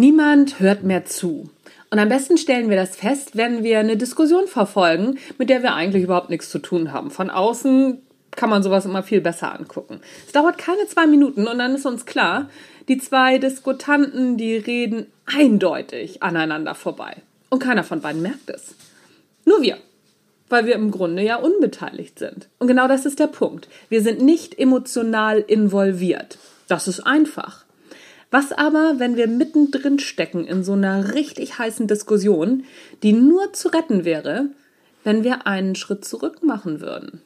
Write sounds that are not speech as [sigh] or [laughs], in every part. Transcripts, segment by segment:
Niemand hört mehr zu. Und am besten stellen wir das fest, wenn wir eine Diskussion verfolgen, mit der wir eigentlich überhaupt nichts zu tun haben. Von außen kann man sowas immer viel besser angucken. Es dauert keine zwei Minuten und dann ist uns klar, die zwei Diskutanten, die reden eindeutig aneinander vorbei. Und keiner von beiden merkt es. Nur wir. Weil wir im Grunde ja unbeteiligt sind. Und genau das ist der Punkt. Wir sind nicht emotional involviert. Das ist einfach. Was aber, wenn wir mittendrin stecken in so einer richtig heißen Diskussion, die nur zu retten wäre, wenn wir einen Schritt zurück machen würden?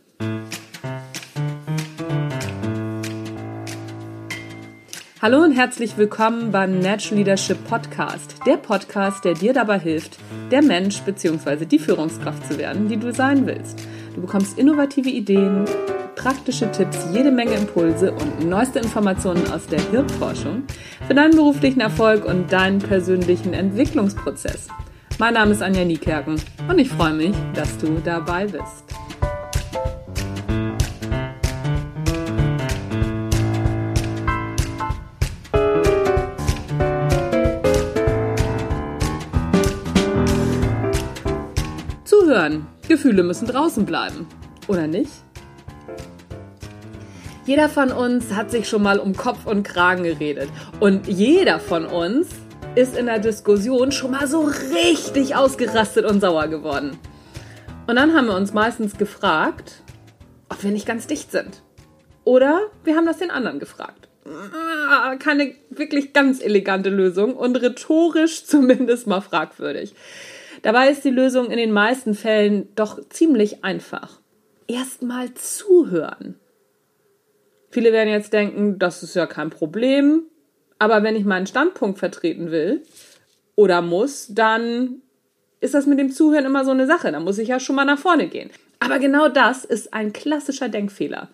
Hallo und herzlich willkommen beim Natural Leadership Podcast, der Podcast, der dir dabei hilft, der Mensch bzw. die Führungskraft zu werden, die du sein willst. Du bekommst innovative Ideen, praktische Tipps, jede Menge Impulse und neueste Informationen aus der Hirnforschung für deinen beruflichen Erfolg und deinen persönlichen Entwicklungsprozess. Mein Name ist Anja Niekerken und ich freue mich, dass du dabei bist. Zuhören. Gefühle müssen draußen bleiben. Oder nicht? Jeder von uns hat sich schon mal um Kopf und Kragen geredet. Und jeder von uns ist in der Diskussion schon mal so richtig ausgerastet und sauer geworden. Und dann haben wir uns meistens gefragt, ob wir nicht ganz dicht sind. Oder wir haben das den anderen gefragt. Ah, keine wirklich ganz elegante Lösung und rhetorisch [laughs] zumindest mal fragwürdig. Dabei ist die Lösung in den meisten Fällen doch ziemlich einfach. Erstmal zuhören. Viele werden jetzt denken, das ist ja kein Problem. Aber wenn ich meinen Standpunkt vertreten will oder muss, dann ist das mit dem Zuhören immer so eine Sache. Da muss ich ja schon mal nach vorne gehen. Aber genau das ist ein klassischer Denkfehler.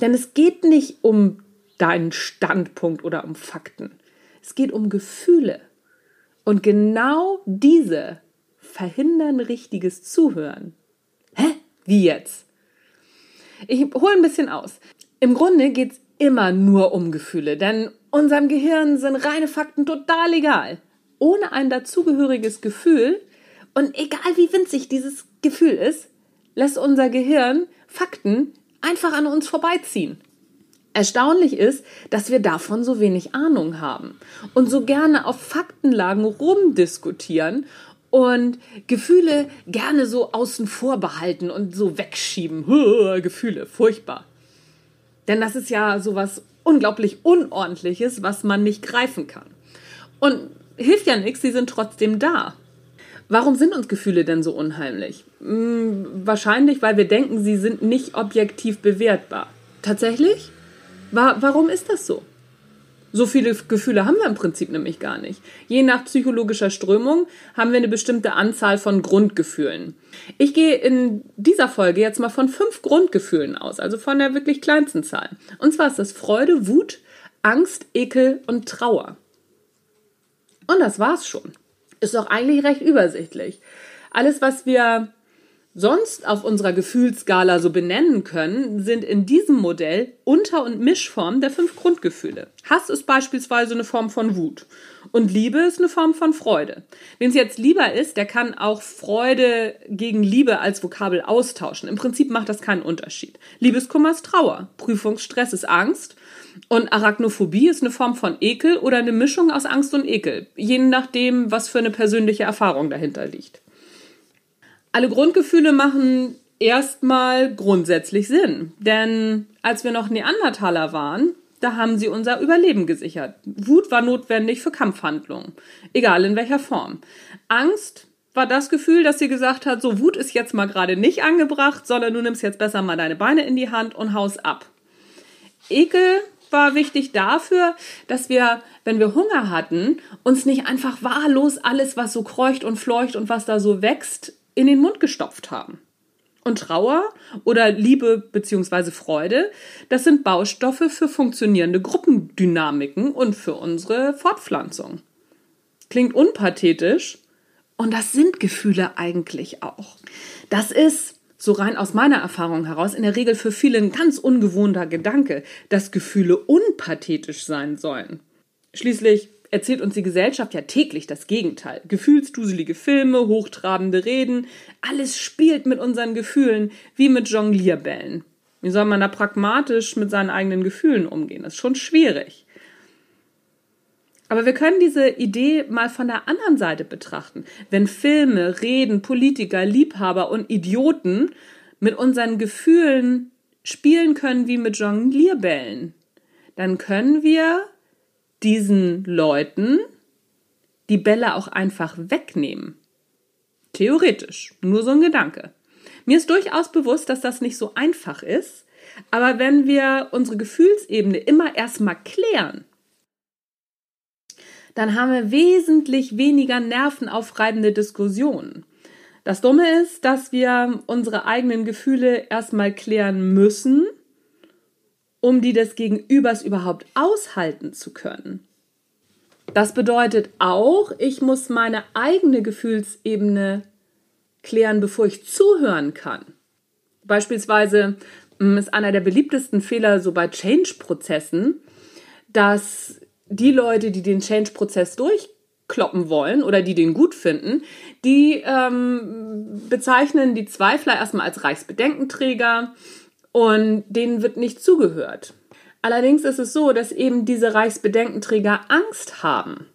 Denn es geht nicht um deinen Standpunkt oder um Fakten. Es geht um Gefühle. Und genau diese verhindern richtiges Zuhören. Hä? Wie jetzt? Ich hole ein bisschen aus. Im Grunde geht es immer nur um Gefühle, denn unserem Gehirn sind reine Fakten total egal. Ohne ein dazugehöriges Gefühl und egal wie winzig dieses Gefühl ist, lässt unser Gehirn Fakten einfach an uns vorbeiziehen. Erstaunlich ist, dass wir davon so wenig Ahnung haben und so gerne auf Faktenlagen rumdiskutieren und Gefühle gerne so außen vor behalten und so wegschieben. Gefühle, furchtbar. Denn das ist ja sowas unglaublich Unordentliches, was man nicht greifen kann. Und hilft ja nichts, sie sind trotzdem da. Warum sind uns Gefühle denn so unheimlich? Hm, wahrscheinlich, weil wir denken, sie sind nicht objektiv bewertbar. Tatsächlich? Wa warum ist das so? So viele Gefühle haben wir im Prinzip nämlich gar nicht. Je nach psychologischer Strömung haben wir eine bestimmte Anzahl von Grundgefühlen. Ich gehe in dieser Folge jetzt mal von fünf Grundgefühlen aus, also von der wirklich kleinsten Zahl. Und zwar ist das Freude, Wut, Angst, Ekel und Trauer. Und das war's schon. Ist doch eigentlich recht übersichtlich. Alles, was wir sonst auf unserer Gefühlsskala so benennen können, sind in diesem Modell Unter- und Mischformen der fünf Grundgefühle. Hass ist beispielsweise eine Form von Wut und Liebe ist eine Form von Freude. Wenn es jetzt lieber ist, der kann auch Freude gegen Liebe als Vokabel austauschen. Im Prinzip macht das keinen Unterschied. Liebeskummer ist Trauer, Prüfungsstress ist Angst und Arachnophobie ist eine Form von Ekel oder eine Mischung aus Angst und Ekel, je nachdem, was für eine persönliche Erfahrung dahinter liegt. Alle Grundgefühle machen erstmal grundsätzlich Sinn. Denn als wir noch Neandertaler waren, da haben sie unser Überleben gesichert. Wut war notwendig für Kampfhandlungen, egal in welcher Form. Angst war das Gefühl, dass sie gesagt hat, so Wut ist jetzt mal gerade nicht angebracht, sondern du nimmst jetzt besser mal deine Beine in die Hand und haust ab. Ekel war wichtig dafür, dass wir, wenn wir Hunger hatten, uns nicht einfach wahllos alles, was so kreucht und fleucht und was da so wächst, in den Mund gestopft haben. Und Trauer oder Liebe bzw. Freude, das sind Baustoffe für funktionierende Gruppendynamiken und für unsere Fortpflanzung. Klingt unpathetisch und das sind Gefühle eigentlich auch. Das ist, so rein aus meiner Erfahrung heraus, in der Regel für viele ein ganz ungewohnter Gedanke, dass Gefühle unpathetisch sein sollen. Schließlich erzählt uns die Gesellschaft ja täglich das Gegenteil. Gefühlsduselige Filme, hochtrabende Reden, alles spielt mit unseren Gefühlen wie mit Jonglierbällen. Wie soll man da pragmatisch mit seinen eigenen Gefühlen umgehen? Das ist schon schwierig. Aber wir können diese Idee mal von der anderen Seite betrachten. Wenn Filme, Reden, Politiker, Liebhaber und Idioten mit unseren Gefühlen spielen können wie mit Jonglierbällen, dann können wir diesen Leuten die Bälle auch einfach wegnehmen. Theoretisch, nur so ein Gedanke. Mir ist durchaus bewusst, dass das nicht so einfach ist, aber wenn wir unsere Gefühlsebene immer erstmal klären, dann haben wir wesentlich weniger nervenaufreibende Diskussionen. Das Dumme ist, dass wir unsere eigenen Gefühle erstmal klären müssen um die des Gegenübers überhaupt aushalten zu können. Das bedeutet auch, ich muss meine eigene Gefühlsebene klären, bevor ich zuhören kann. Beispielsweise hm, ist einer der beliebtesten Fehler so bei Change-Prozessen, dass die Leute, die den Change-Prozess durchkloppen wollen oder die den gut finden, die ähm, bezeichnen die Zweifler erstmal als Reichsbedenkenträger, und denen wird nicht zugehört. Allerdings ist es so, dass eben diese Reichsbedenkenträger Angst haben.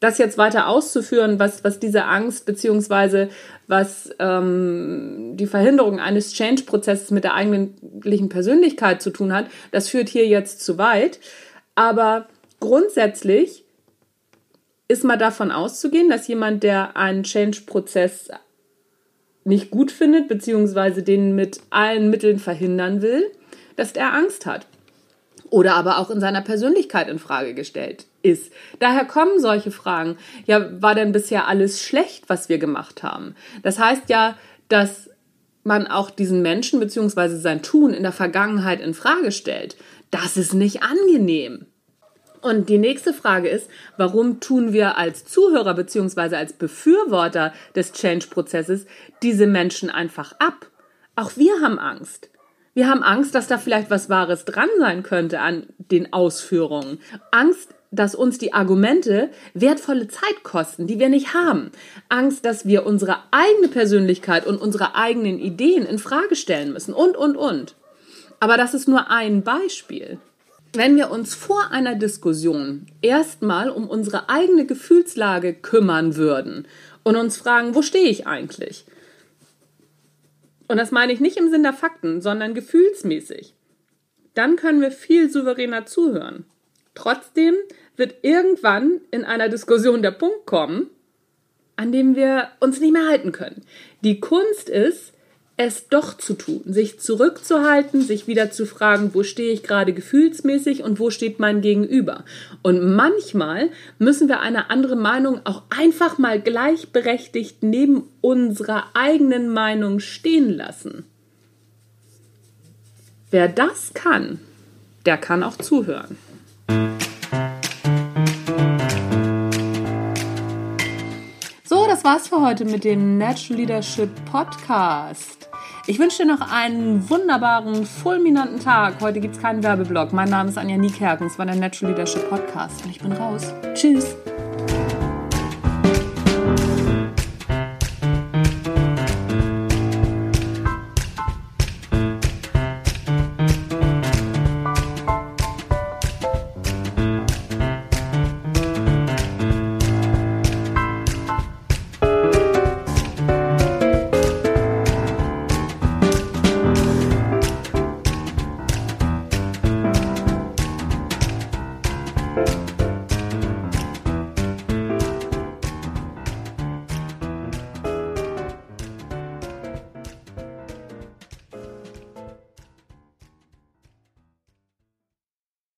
Das jetzt weiter auszuführen, was, was diese Angst beziehungsweise was ähm, die Verhinderung eines Change-Prozesses mit der eigentlichen Persönlichkeit zu tun hat, das führt hier jetzt zu weit. Aber grundsätzlich ist mal davon auszugehen, dass jemand, der einen Change-Prozess nicht gut findet, beziehungsweise den mit allen Mitteln verhindern will, dass er Angst hat. Oder aber auch in seiner Persönlichkeit in Frage gestellt ist. Daher kommen solche Fragen. Ja, war denn bisher alles schlecht, was wir gemacht haben? Das heißt ja, dass man auch diesen Menschen beziehungsweise sein Tun in der Vergangenheit in Frage stellt. Das ist nicht angenehm. Und die nächste Frage ist, warum tun wir als Zuhörer bzw. als Befürworter des Change-Prozesses diese Menschen einfach ab? Auch wir haben Angst. Wir haben Angst, dass da vielleicht was Wahres dran sein könnte an den Ausführungen. Angst, dass uns die Argumente wertvolle Zeit kosten, die wir nicht haben. Angst, dass wir unsere eigene Persönlichkeit und unsere eigenen Ideen in Frage stellen müssen und, und, und. Aber das ist nur ein Beispiel wenn wir uns vor einer Diskussion erstmal um unsere eigene Gefühlslage kümmern würden und uns fragen, wo stehe ich eigentlich? Und das meine ich nicht im Sinn der Fakten, sondern gefühlsmäßig. Dann können wir viel souveräner zuhören. Trotzdem wird irgendwann in einer Diskussion der Punkt kommen, an dem wir uns nicht mehr halten können. Die Kunst ist, es doch zu tun, sich zurückzuhalten, sich wieder zu fragen, wo stehe ich gerade gefühlsmäßig und wo steht mein Gegenüber. Und manchmal müssen wir eine andere Meinung auch einfach mal gleichberechtigt neben unserer eigenen Meinung stehen lassen. Wer das kann, der kann auch zuhören. So, das war's für heute mit dem Natural Leadership Podcast. Ich wünsche dir noch einen wunderbaren, fulminanten Tag. Heute gibt es keinen Werbeblock. Mein Name ist Anja Niekerken. Es war der Natural Leadership Podcast und ich bin raus. Tschüss.